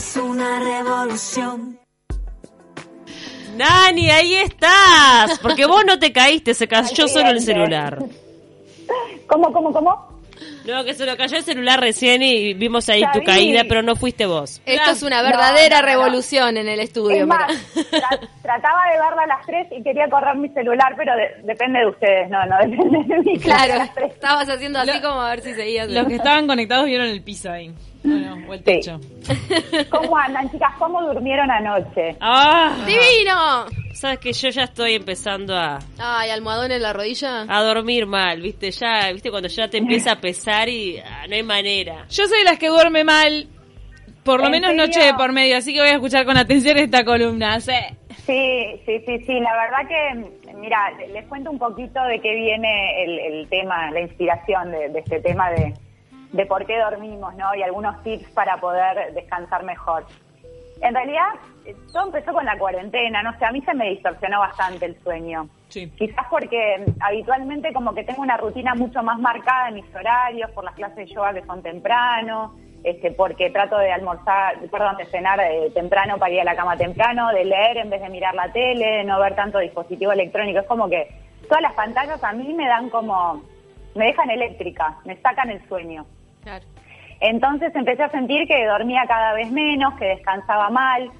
es una revolución. Nani, ahí estás. Porque vos no te caíste, se cayó solo el celular. ¿Cómo, cómo, cómo? No, que se lo cayó el celular recién y vimos ahí tu caída, pero no fuiste vos. Esto es una verdadera No, no, no. revolución en el estudio. Es más, mira. tra- trataba de verla a las 3 y quería correr mi celular, pero de- depende de ustedes, no, no depende de mí. Claro, tres. estabas haciendo así como a ver si seguías. Los que estaban conectados vieron el piso ahí. Bueno, o el Sí. techo. ¿Cómo andan, chicas? ¿Cómo durmieron anoche? Ah, ¡Divino! sabes que yo ya estoy empezando a, Ay, almohadón en la rodilla. a dormir mal, ¿viste? Ya, ¿viste? Cuando ya te empieza a pesar y ah, no hay manera. Yo soy de las que duerme mal, por lo ¿En menos serio? noche de por medio, así que voy a escuchar con atención esta columna. Sí. Sí, sí, sí, sí. La verdad que, mira, les cuento un poquito de qué viene el, el tema, la inspiración de, de este tema de, de por qué dormimos, ¿no? Y algunos tips para poder descansar mejor. En realidad, todo empezó con la cuarentena, no sé, a mí se me distorsionó bastante el sueño. Sí. Quizás porque mm, habitualmente como que tengo una rutina mucho más marcada en mis horarios, por las clases de yoga que son temprano, este, porque trato de almorzar, perdón, de cenar eh, temprano para ir a la cama temprano, de leer en vez de mirar la tele, de no ver tanto dispositivo electrónico. Es como que todas las pantallas a mí me dan como, me dejan eléctrica, me sacan el sueño. Claro. Entonces empecé a sentir que dormía cada vez menos, que descansaba mal,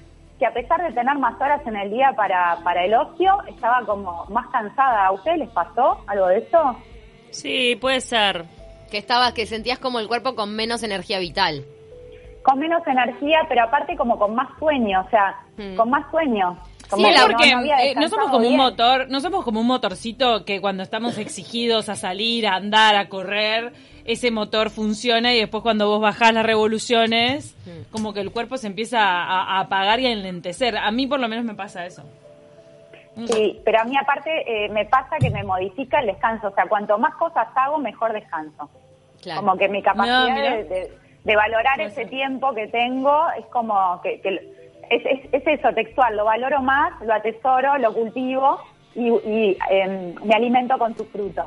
que a pesar de tener más horas en el día para, para el ocio, estaba como más cansada. ¿A ustedes les pasó algo de eso? Sí, puede ser. Que estabas, que sentías como el cuerpo con menos energía vital. Con menos energía, pero aparte como con más sueño, o sea, Mm. con más sueño. Como Sí, no- porque no, había eh, no somos como un motor, no somos como un motorcito que cuando estamos exigidos a salir, a andar, a correr, ese motor funciona y después cuando vos bajás las revoluciones, como que el cuerpo se empieza a, a apagar y a enlentecer. A mí por lo menos me pasa eso. Sí, pero a mí aparte eh, me pasa que me modifica el descanso, o sea, cuanto más cosas hago, mejor descanso. Claro. Como que mi capacidad No, de, de- de valorar ese tiempo que tengo es como que, que es, es- es eso, textual, lo valoro más, lo atesoro, lo cultivo y, em, me alimento con sus frutos.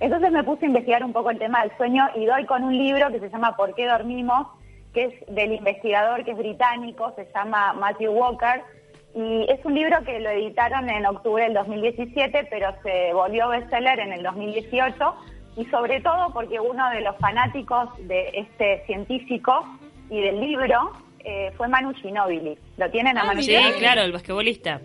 Entonces me puse a investigar un poco el tema del sueño y doy con un libro que se llama ¿Por qué dormimos? que es del investigador que es británico, se llama Matthew Walker, y es un libro que lo editaron en octubre del 2017, pero se volvió bestseller en el 2018, y sobre todo porque uno de los fanáticos de este científico y del libro eh, fue Manu Ginóbili. ¿Lo tienen a Ah, Manu Sí, claro, el basquetbolista.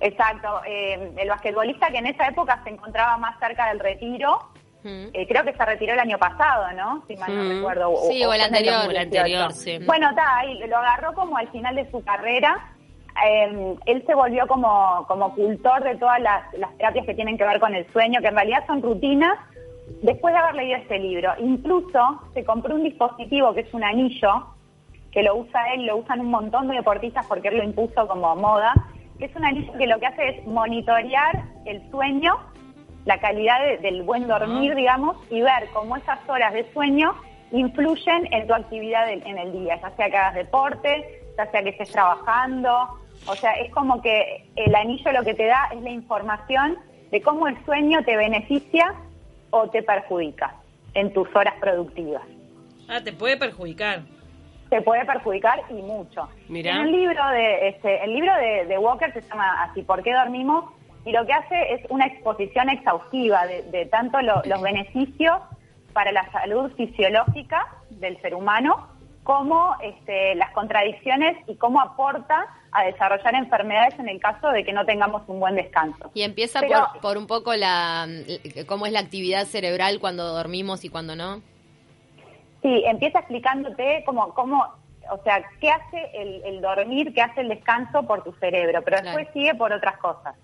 Exacto, eh, el basquetbolista que en esa época se encontraba más cerca del retiro, Mm. eh, creo que se retiró el año pasado, ¿no? Si mal no Mm. recuerdo. Sí, o el anterior, 2018. el anterior, sí. Bueno, está ahí, lo agarró como al final de su carrera. Eh, él se volvió como, como cultor de todas las, las terapias que tienen que ver con el sueño, que en realidad son rutinas, después de haber leído este libro. Incluso se compró un dispositivo que es un anillo, que lo usa él, lo usan un montón de deportistas porque él lo impuso como moda, que es un anillo que lo que hace es monitorear el sueño, la calidad de- del buen dormir, digamos, y ver cómo esas horas de sueño influyen en tu actividad del- en el día, ya sea que hagas deporte, ya sea que estés trabajando, o sea, es como que el anillo lo que te da es la información de cómo el sueño te beneficia o te perjudica en tus horas productivas. Ah, te puede perjudicar. Te puede perjudicar y mucho. Mirá. En el libro de este, el libro de, de Walker se llama así, ¿por qué dormimos? Y lo que hace es una exposición exhaustiva de, de tanto lo- los beneficios para la salud fisiológica del ser humano como este, las contradicciones y cómo aporta a desarrollar enfermedades en el caso de que no tengamos un buen descanso. Y empieza Pero- por, por un poco la cómo es la actividad cerebral cuando dormimos y cuando no. Sí, empieza explicándote cómo, cómo, o sea, qué hace el, el dormir, qué hace el descanso por tu cerebro, pero después Claro. sigue por otras cosas.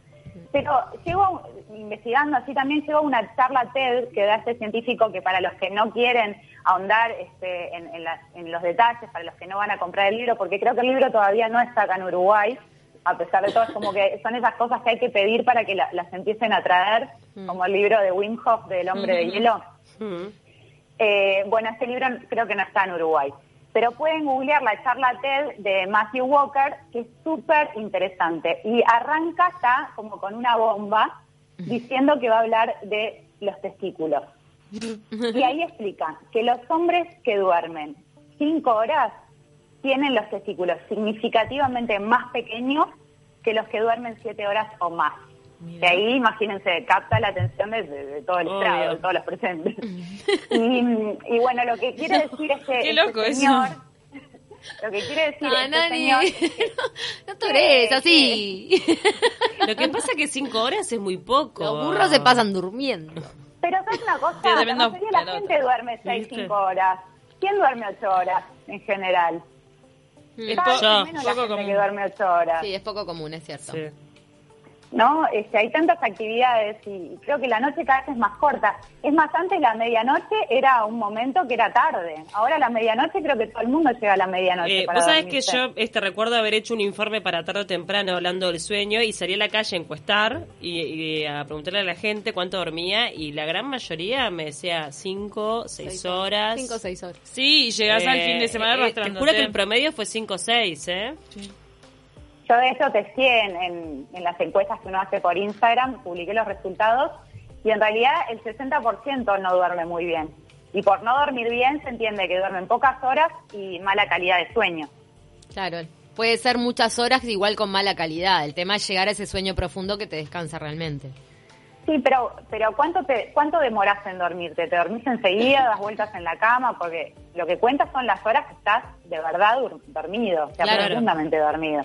Pero llego investigando así también llego a una charla TED que da este científico que para los que no quieren ahondar este, en, en las- en los detalles, para los que no van a comprar el libro, porque creo que el libro todavía no está acá en Uruguay, a pesar de todo, es como que son esas cosas que hay que pedir para que la- las empiecen a traer, como el libro de Wim Hof del hombre de hielo. Eh, bueno, este libro creo que no está en Uruguay. Pero pueden googlear la charla TED de Matthew Walker, que es súper interesante. Y arranca ya como con una bomba diciendo que va a hablar de los testículos. Y ahí explica que los hombres que duermen cinco horas tienen los testículos significativamente más pequeños que los que duermen siete horas o más. De ahí, imagínense, capta la atención de, de- de todo el Obvio. estrado, de todos los presentes. y, y bueno, lo que quiere decir es que Qué este loco eso. señor, lo que quiere decir Ah, este Nani, señor, no tores así. Lo que pasa que cinco horas es muy poco. Los burros se pasan durmiendo. pero ¿sabes una cosa? La mayoría de la gente duerme seis, cinco horas. ¿Quién duerme ocho horas en general? Es yo. menos la Poco gente común. que duerme ocho horas. Sí, es poco común, es cierto. Sí. ¿No? Este, hay tantas actividades y creo que la noche cada vez es más corta. Es más, antes la medianoche era un momento que era tarde. Ahora la medianoche creo que todo el mundo llega a la medianoche. Eh, para Vos sabés que yo este recuerdo haber hecho un informe para tarde o temprano hablando del sueño y salí a la calle a encuestar y, y a preguntarle a la gente cuánto dormía y la gran mayoría me decía cinco, seis horas. Cinco o seis horas. Sí, y llegás al Eh, fin de semana eh, Te juro que el promedio fue cinco o seis, ¿eh? Yo de hecho testé en, en, en las encuestas que uno hace por Instagram, publiqué los resultados y en realidad el 60% no duerme muy bien. Y por no dormir bien se entiende que duermen pocas horas y mala calidad de sueño. Claro. Puede ser muchas horas igual con mala calidad. El tema es llegar a ese sueño profundo que te descansa realmente. Sí, pero pero ¿cuánto te cuánto demoras en dormirte? ¿Te dormís enseguida, das vueltas en la cama? Porque lo que cuentas son las horas que estás de verdad dormido, o sea, Claro. profundamente dormido.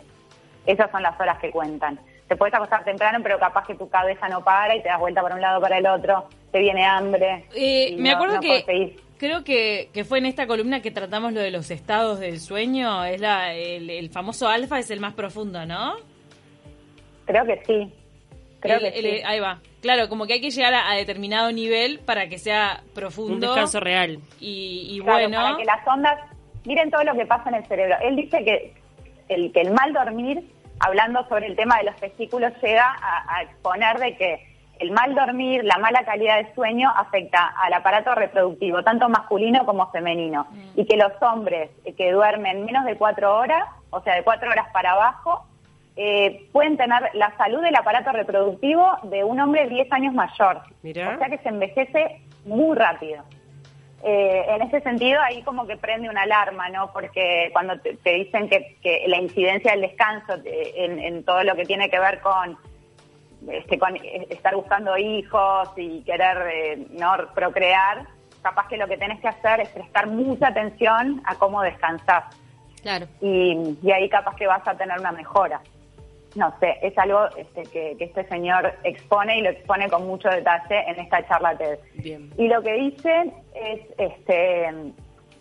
Esas son las horas que cuentan. Te puedes acostar temprano, pero capaz que tu cabeza no para y te das vuelta para un lado para el otro, te viene hambre. Eh, y me no- acuerdo no que creo que, que fue en esta columna que tratamos lo de los estados del sueño. Es la, el, el famoso alfa es el más profundo, ¿no? Creo que sí. Creo El- que el- sí. Ahí va. Claro, como que hay que llegar a, a determinado nivel para que sea profundo. Un descanso real. Y, y Claro, bueno. para que las ondas, miren todo lo que pasa en el cerebro. Él dice que el, que el mal dormir, hablando sobre el tema de los testículos, llega a, a exponer de que el mal dormir, la mala calidad de sueño afecta al aparato reproductivo, tanto masculino como femenino. Y que los hombres que duermen menos de cuatro horas, o sea, de cuatro horas para abajo, eh, pueden tener la salud del aparato reproductivo de un hombre 10 años mayor. Mirá. O sea que se envejece muy rápido. Eh, en ese sentido, ahí como que prende una alarma, ¿no? Porque cuando te, te dicen que, que la incidencia del descanso eh, en, en todo lo que tiene que ver con, este, con eh, estar buscando hijos y querer eh, no procrear, capaz que lo que tenés que hacer es prestar mucha atención a cómo descansás Claro. y, y ahí capaz que vas a tener una mejora. No sé, es algo este, que, que este señor expone y lo expone con mucho detalle en esta charla TED. Bien. Y lo que dice es este,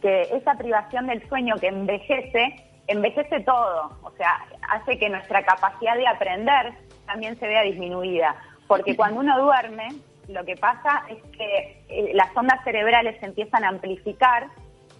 que esa privación del sueño que envejece, envejece todo, o sea, hace que nuestra capacidad de aprender también se vea disminuida, porque cuando uno duerme, lo que pasa es que eh, las ondas cerebrales se empiezan a amplificar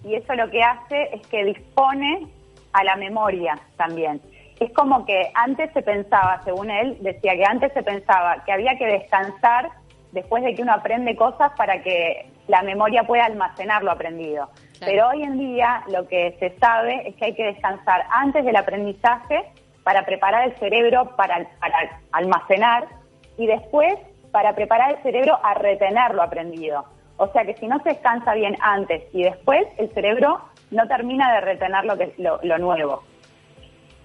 y eso lo que hace es que dispone a la memoria también. Es como que antes se pensaba, según él, decía que antes se pensaba que había que descansar después de que uno aprende cosas para que la memoria pueda almacenar lo aprendido. Claro. Pero hoy en día lo que se sabe es que hay que descansar antes del aprendizaje para preparar el cerebro para, para almacenar y después para preparar el cerebro a retener lo aprendido. O sea que si no se descansa bien antes y después, el cerebro no termina de retener lo, que, lo, lo nuevo.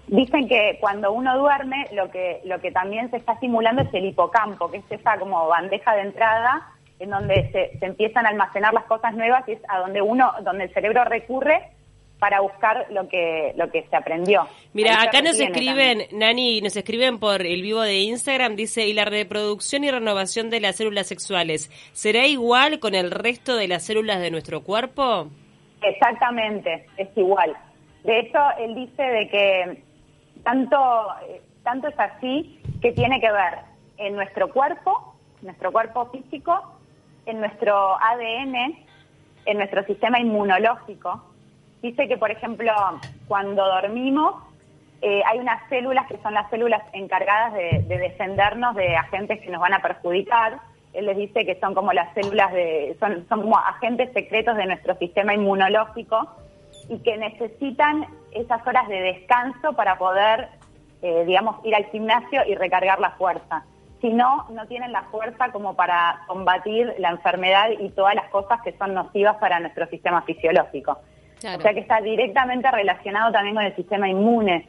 Dicen que cuando uno duerme, lo que, lo que también se está estimulando es el hipocampo, que es esa como bandeja de entrada en donde se, se empiezan a almacenar las cosas nuevas y es a donde uno, donde el cerebro recurre para buscar lo que, lo que se aprendió. Mira, acá nos escriben, también. Nani, nos escriben por el vivo de Instagram, dice, y la reproducción y renovación de las células sexuales, ¿será igual con el resto de las células de nuestro cuerpo? Exactamente, es igual. De hecho, él dice de que tanto, tanto es así que tiene que ver en nuestro cuerpo, nuestro cuerpo físico, en nuestro ADN, en nuestro sistema inmunológico. Dice que, por ejemplo, cuando dormimos, eh, hay unas células que son las células encargadas de, de defendernos de agentes que nos van a perjudicar. Él les dice que son como las células de, son como agentes secretos de nuestro sistema inmunológico y que necesitan esas horas de descanso para poder, eh, digamos, ir al gimnasio y recargar la fuerza. Si no, no tienen la fuerza como para combatir la enfermedad y todas las cosas que son nocivas para nuestro sistema fisiológico. Claro. O sea que está directamente relacionado también con el sistema inmune.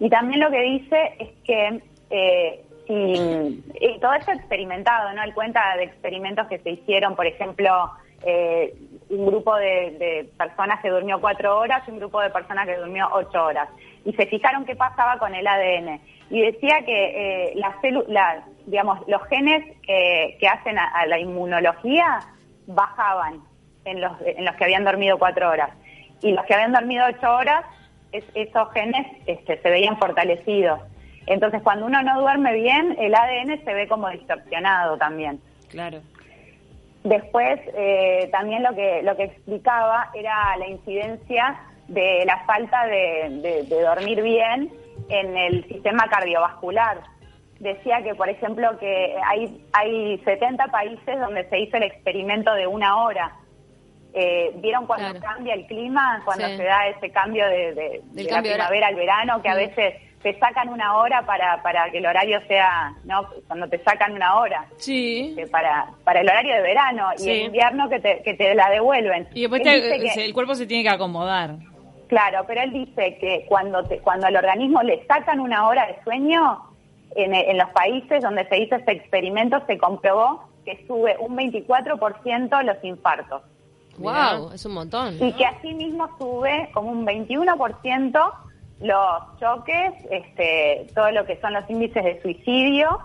Y también lo que dice es que eh, si, y todo esto experimentado, ¿no? Él cuenta de experimentos que se hicieron, por ejemplo, eh, un grupo de, de personas que durmió cuatro horas y un grupo de personas que durmió ocho horas. Y se fijaron qué pasaba con el ADN. Y decía que eh, las la- digamos, los genes que, hacen a, a la inmunología bajaban en los, en los que habían dormido cuatro horas. Y los que habían dormido ocho horas, es- esos genes este, se veían fortalecidos. Entonces, cuando uno no duerme bien, el ADN se ve como distorsionado también. Claro. Después, eh, también lo que, lo que explicaba era la incidencia de la falta de, de- de dormir bien en el sistema cardiovascular. Decía que, por ejemplo, que hay, hay 70 países donde se hizo el experimento de una hora. Eh, ¿Vieron cuando Claro. cambia el clima? Cuando Sí. se da ese cambio de, de- la cambio primavera al verano, que a veces te sacan una hora para, para que el horario sea, ¿no? Cuando te sacan una hora Sí. para, para el horario de verano Sí. y en invierno que te, que te la devuelven. Y después te- que- el cuerpo se tiene que acomodar. Claro, pero él dice que cuando, te, cuando al organismo le sacan una hora de sueño, en, en los países donde se hizo este experimento se comprobó que sube un 24% los infartos Wow, es un montón. y que asimismo sube como un 21% los choques, este, todo lo que son los índices de suicidio.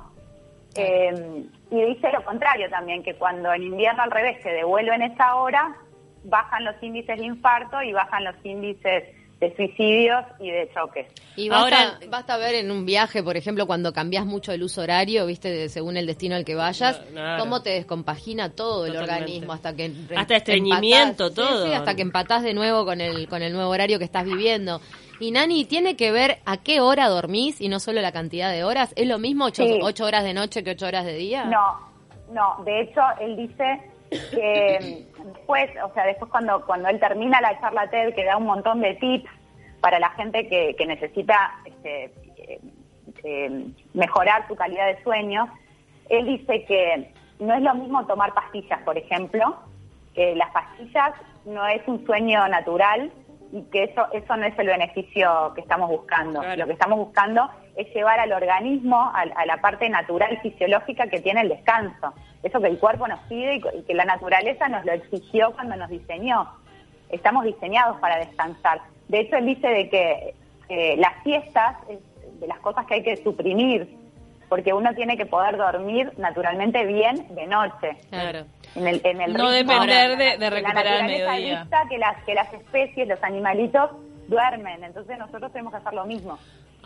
eh, y dice lo contrario también, que cuando en invierno al revés se devuelven esa hora, bajan los índices de infarto y bajan los índices de suicidios y de choques. Y basta, Ahora- basta ver en un viaje, por ejemplo, cuando cambias mucho el uso horario, viste, de- según el destino al que vayas, No, cómo te descompagina todo el organismo hasta que Hasta estreñimiento, empatás- todo. Sí, sí, hasta que empatás de nuevo con el con el nuevo horario que estás viviendo. Y Nani, ¿tiene que ver a qué hora dormís y no solo la cantidad de horas? ¿Es lo mismo ocho, Sí. horas de noche que ocho horas de día? No, no, de hecho él dice que después, o sea, después cuando, cuando él termina la charla TED, que da un montón de tips para la gente que, que necesita este, eh, eh, mejorar su calidad de sueño, él dice que no es lo mismo tomar pastillas, por ejemplo, que las pastillas no es un sueño natural y que eso, eso no es el beneficio que estamos buscando. Claro. Lo que estamos buscando es llevar al organismo a, a la parte natural fisiológica que tiene el descanso. Eso que el cuerpo nos pide y, que la naturaleza nos lo exigió cuando nos diseñó. Estamos diseñados para descansar. De hecho, él dice de que eh, las siestas es de las cosas que hay que suprimir, porque uno tiene que poder dormir naturalmente bien de noche. Claro. En el, en el No ritmo depender la- de- de la recuperar al naturaleza mediodía. dicta que las, que las especies, los animalitos, duermen. Entonces nosotros tenemos que hacer lo mismo.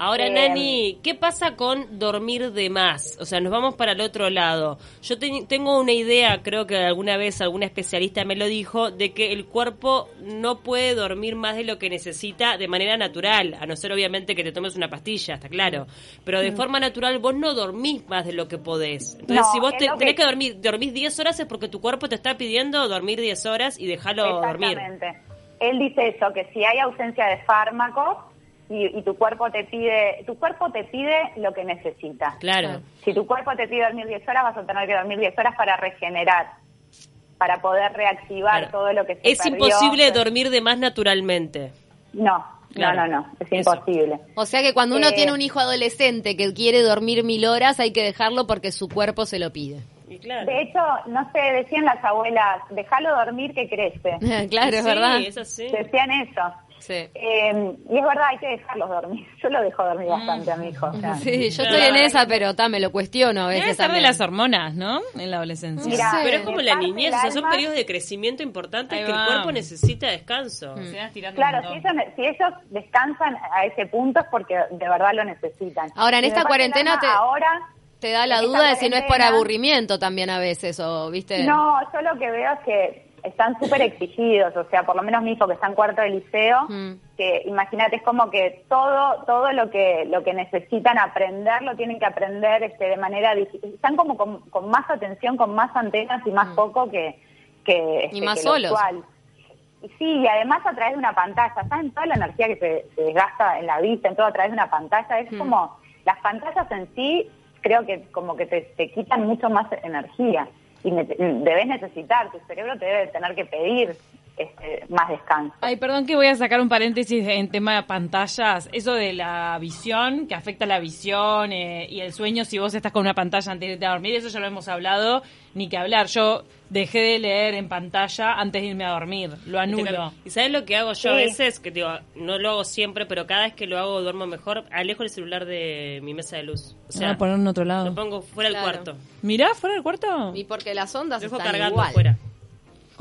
Ahora, Eh, Nani, ¿qué pasa con dormir de más? O sea, nos vamos para el otro lado. Yo te- tengo una idea, creo que alguna vez alguna especialista me lo dijo, de que el cuerpo no puede dormir más de lo que necesita de manera natural, a no ser obviamente que te tomes una pastilla, está claro. Pero de forma natural vos no dormís más de lo que podés. Entonces, No, si vos te- que- tenés que dormir, dormís 10 horas es porque tu cuerpo te está pidiendo dormir 10 horas y dejarlo dormir. Exactamente. Él dice eso, que si hay ausencia de fármacos y, y tu cuerpo te pide, tu cuerpo te pide lo que necesita. Claro. Si tu cuerpo te pide dormir 10 horas, vas a tener que dormir 10 horas para regenerar, para poder reactivar Claro. todo lo que se Es perdió. imposible dormir de más naturalmente. No, Claro. no, no, no, es Eso. imposible. O sea que cuando uno Eh, tiene un hijo adolescente que quiere dormir mil horas, hay que dejarlo porque su cuerpo se lo pide. Y claro. De hecho, no sé, decían las abuelas, déjalo dormir que crece. claro, es Sí, verdad. es así. Decían eso. Sí. Eh, y es verdad, hay que dejarlos dormir. Yo lo dejo dormir bastante a mi hijo. o sea. Sí, yo estoy en esa, pero ta, me lo cuestiono a Debe veces ser de también. las hormonas, ¿no? En la adolescencia. Pero es como la niñez, o sea, son periodos de crecimiento importantes que el cuerpo necesita descanso. Estirando Claro, si ellos, si ellos descansan a ese punto es porque de verdad lo necesitan. Ahora, en Y esta cuarentena alma te- Ahora, Te da la duda de si no es por aburrimiento también a veces, o, ¿viste? no, yo lo que veo es que están súper exigidos, o sea, por lo menos mi hijo que está en cuarto de liceo, Mm. que imagínate, es como que todo todo lo que lo que necesitan aprender lo tienen que aprender este, de manera. Están como con, con más atención, con más antenas y más foco que, que, Mm. Y este, más que lo. Y sí, y además a través de una pantalla, ¿saben? Toda la energía que se, se desgasta en la vista, en todo a través de una pantalla, es Mm. como, las pantallas en sí, creo que como que te, te quitan mucho más energía y debes necesitar, tu cerebro te debe tener que pedir este, más descanso. Ay, perdón que voy a sacar un paréntesis en tema de pantallas. Eso de la visión, que afecta la visión eh, y el sueño si vos estás con una pantalla antes de irte a dormir, eso ya lo hemos hablado, ni que hablar. Yo dejé de leer en pantalla antes de irme a dormir, lo anulo. ¿Y sabes lo que hago yo a veces? Que digo, no lo hago siempre, pero cada vez que lo hago duermo mejor. Alejo el celular de mi mesa de luz. O Se sea, van a poner en otro lo lado. pongo fuera del Claro. cuarto. Mirá, fuera del cuarto. Y porque las ondas Lo dejo están cargando igual. afuera.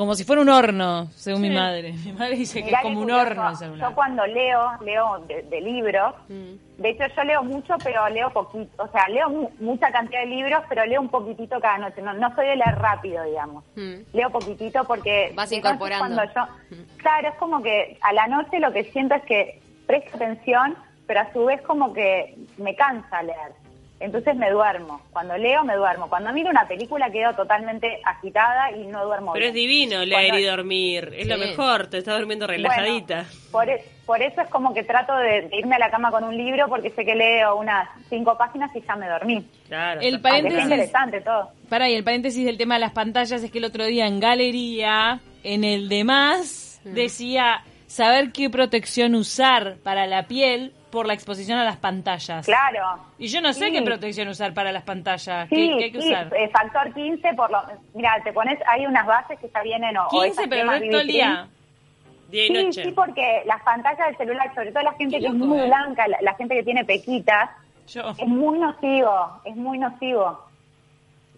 Como si fuera un horno, según mi madre. Mi madre dice que es como un horno. Yo cuando leo, leo de, de libros. Mm. De hecho, yo leo mucho, pero leo poquito. O sea, leo mu- mucha cantidad de libros, pero leo un poquitito cada noche. No, no soy de leer rápido, digamos. Mm. Leo poquitito porque... Vas incorporando. Cuando yo, claro, es como que a la noche lo que siento es que presto atención, pero a su vez como que me cansa leer. Entonces me duermo. Cuando leo, me duermo. Cuando miro una película quedo totalmente agitada y no duermo Pero es divino leer Cuando- y dormir. Es lo mejor. Te estás durmiendo relajadita. bueno, por, e- por eso es como que trato de, de irme a la cama con un libro porque sé que leo unas cinco páginas y ya me dormí. Claro. El paréntesis- es interesante todo. Para y el paréntesis del tema de las pantallas es que el otro día en galería, en el demás, decía saber qué protección usar para la piel por la exposición a las pantallas. Claro. Y yo no sé Sí. qué protección usar para las pantallas. Sí, ¿Qué, qué hay que sí, usar? eh, factor 15 por lo... Mira, te pones, hay unas bases que ya vienen o... o 15, esas pero no todo el día. Día y Sí, noche. sí, porque las pantallas del celular, sobre todo la gente Qué que es muy eh. blanca, la, la gente que tiene pequitas, Yo. es muy nocivo, es muy nocivo.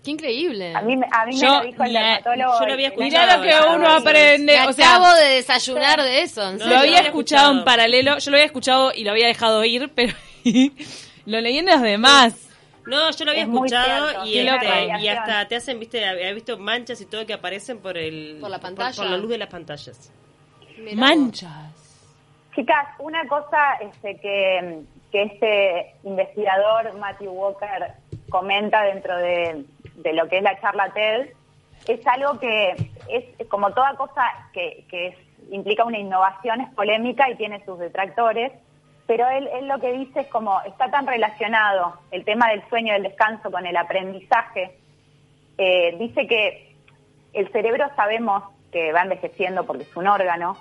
Qué increíble. A mí, me- a mí Yo me lo dijo el la- dermatólogo. yo lo había escuchado Mirá lo que uno aprende. Me O sea, acabo de desayunar de eso. No, lo había escuchado en paralelo. Yo lo había escuchado y lo había dejado ir, pero lo leí en los demás. No, yo lo había Es escuchado cierto, y, este, y hasta te hacen, viste, había visto manchas y todo que aparecen por el Por la pantalla. por, la luz de las pantallas. Mirá vos. Manchas. Chicas, una cosa este, que, que este investigador Matthew Walker comenta dentro de, de lo que es la charla TED es algo que es como toda cosa que, que es- implica una innovación, es polémica y tiene sus detractores, pero él, él lo que dice es como está tan relacionado el tema del sueño y del descanso con el aprendizaje, eh, dice que el cerebro sabemos que va envejeciendo porque es un órgano,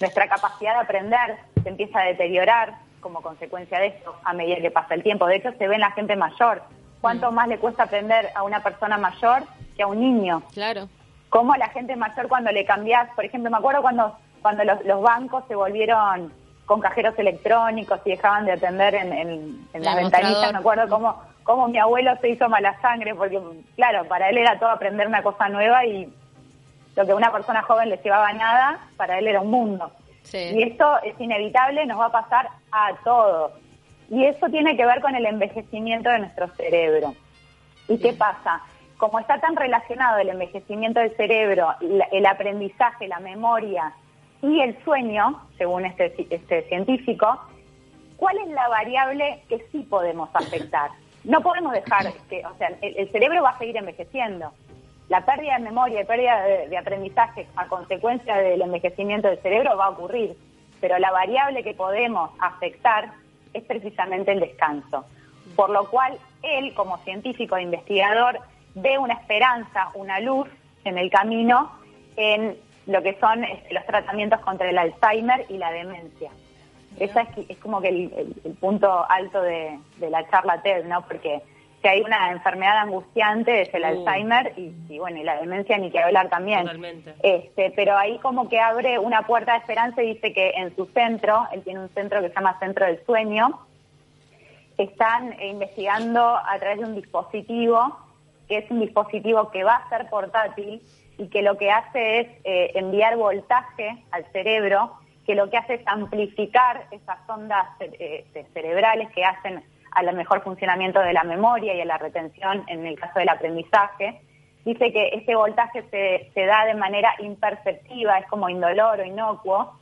nuestra capacidad de aprender se empieza a deteriorar como consecuencia de esto a medida que pasa el tiempo. De hecho, se ve en la gente mayor. ¿Cuánto más le cuesta aprender a una persona mayor que a un niño? Claro. Cómo la gente mayor cuando le cambiás, por ejemplo, me acuerdo cuando, cuando los, los bancos se volvieron con cajeros electrónicos y dejaban de atender en, en, en las ventanillas, mostrador. me acuerdo cómo, cómo mi abuelo se hizo mala sangre, porque claro, para él era todo aprender una cosa nueva y lo que a una persona joven le llevaba nada, para él era un mundo. Sí. Y esto es inevitable, nos va a pasar a todos. Y eso tiene que ver con el envejecimiento de nuestro cerebro. ¿Y qué pasa? Como está tan relacionado el envejecimiento del cerebro, el aprendizaje, la memoria y el sueño, según este, este científico, ¿cuál es la variable que sí podemos afectar? No podemos dejar que, o sea, el, el cerebro va a seguir envejeciendo. La pérdida de memoria y pérdida de, de aprendizaje a consecuencia del envejecimiento del cerebro va a ocurrir, pero la variable que podemos afectar es precisamente el descanso. Por lo cual, él, como científico e investigador, ve una esperanza, una luz en el camino en lo que son este, los tratamientos contra el Alzheimer y la demencia. Esa es, es como que el, el- el punto alto de, de la charla TED, ¿no? Porque si hay una enfermedad angustiante es el Uh. Alzheimer y, y, bueno, y la demencia ni que hablar también. Totalmente. Este, pero ahí como que abre una puerta de esperanza y dice que en su centro, él tiene un centro que se llama Centro del Sueño, están investigando a través de un dispositivo, que es un dispositivo que va a ser portátil y que lo que hace es eh, enviar voltaje al cerebro, que lo que hace es amplificar esas ondas eh, eh, cerebrales que hacen al mejor funcionamiento de la memoria y a la retención en el caso del aprendizaje. Dice que ese voltaje se, se da de manera imperceptiva, es como indoloro, inocuo,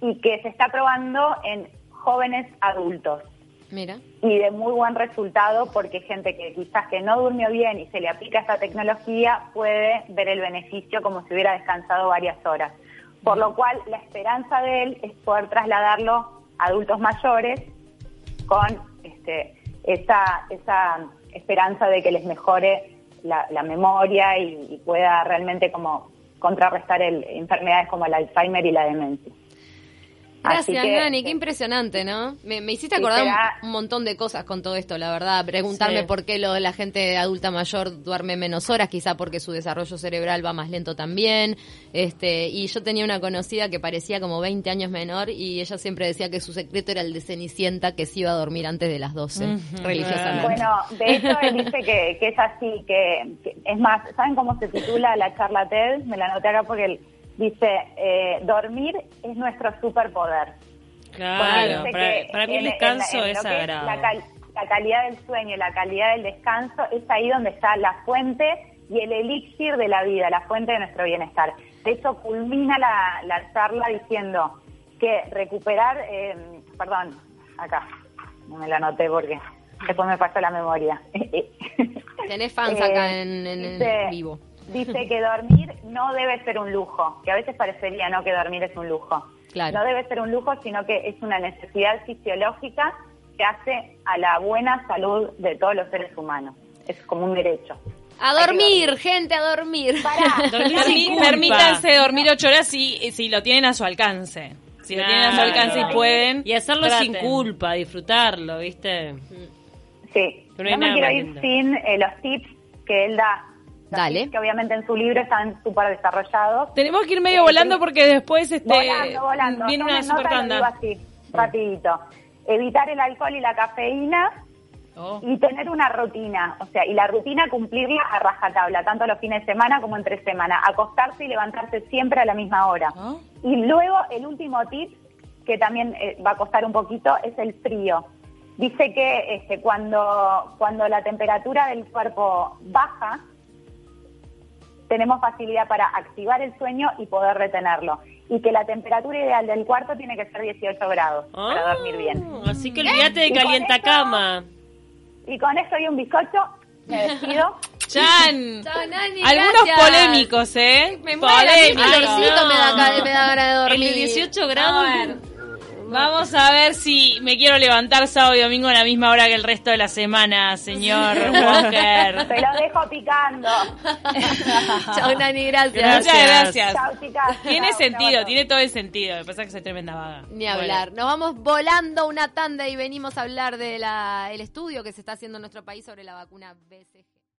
y que se está probando en jóvenes adultos Mira. y de muy buen resultado porque gente que quizás que no durmió bien y se le aplica esta tecnología puede ver el beneficio como si hubiera descansado varias horas. Por lo cual la esperanza de él es poder trasladarlo a adultos mayores con este, esa, esa esperanza de que les mejore la, memoria y, y pueda realmente como contrarrestar el, enfermedades como el Alzheimer y la demencia. Gracias, que, Nani, qué impresionante, ¿no? Me, me hiciste acordar un- será- un, montón de cosas con todo esto, la verdad. Preguntarme Sí. por qué lo, la gente adulta mayor duerme menos horas, quizá porque su desarrollo cerebral va más lento también. Este, y yo tenía una conocida que parecía como 20 años menor y ella siempre decía que su secreto era el de Cenicienta, que se iba a dormir antes de las 12, religiosamente. Bueno, de hecho él dice que, que es así, que, que- es más, ¿saben cómo se titula la charla TED? Me la anoté acá porque él dice, eh, dormir es nuestro superpoder. Claro, para, mí el en- en- descanso en es sagrado. La, cal- la calidad del sueño y la calidad del descanso es ahí donde está la fuente y el elixir de la vida, la fuente de nuestro bienestar. De hecho, culmina la, la charla diciendo que recuperar, eh, perdón, acá, no me la anoté porque después me pasó la memoria. Tenés fans Eh, acá en, en- en dice- vivo. Dice que dormir no debe ser un lujo, que a veces parecería no que dormir es un lujo. Claro. No debe ser un lujo, sino que es una necesidad fisiológica que hace a la buena salud de todos los seres humanos. Es como un derecho. A dormir, gente, a dormir. Pará, Dormir. Permítanse dormir ocho horas si, si lo tienen a su alcance. Si lo tienen a su alcance y pueden. Y hacerlo sin culpa, disfrutarlo, ¿viste? Sí, Pero no me quiero ir lindo. sin eh, los tips que él da. Dale. que obviamente en su libro están súper desarrollados. Tenemos que ir medio Eh, volando porque después este volando, volando. viene una Tomen nota, super así, rapidito. Evitar el alcohol y la cafeína Oh. y tener una rutina, o sea, y la rutina cumplirla a rajatabla, tanto los fines de semana como entre semana, acostarse y levantarse siempre a la misma hora. Ah. Y luego el último tip, que también eh, va a costar un poquito, es el frío. Dice que este, cuando, cuando la temperatura del cuerpo baja, tenemos facilidad para activar el sueño y poder retenerlo. Y que la temperatura ideal del cuarto tiene que ser 18 grados para Ah, dormir bien. Así que olvídate de calienta cama. Y con esto y un bizcocho, me despido. Chan. Chao, Nani, Algunos gracias. polémicos, ¿eh? Me muero, el calorcito me, da, me da ganas de El dormir. de 18 grados. Vamos a ver si me quiero levantar sábado y domingo a la misma hora que el resto de la semana, señor Walker. Te lo dejo picando. Chao, Nani, gracias. Gracias. Muchas gracias. Chao, chicas. Tiene sentido, tiene todo el sentido. Me pasa que soy tremenda vaga. Ni hablar. Nos vamos volando una tanda y venimos a hablar del estudio que se está haciendo en nuestro país sobre la vacuna BCG.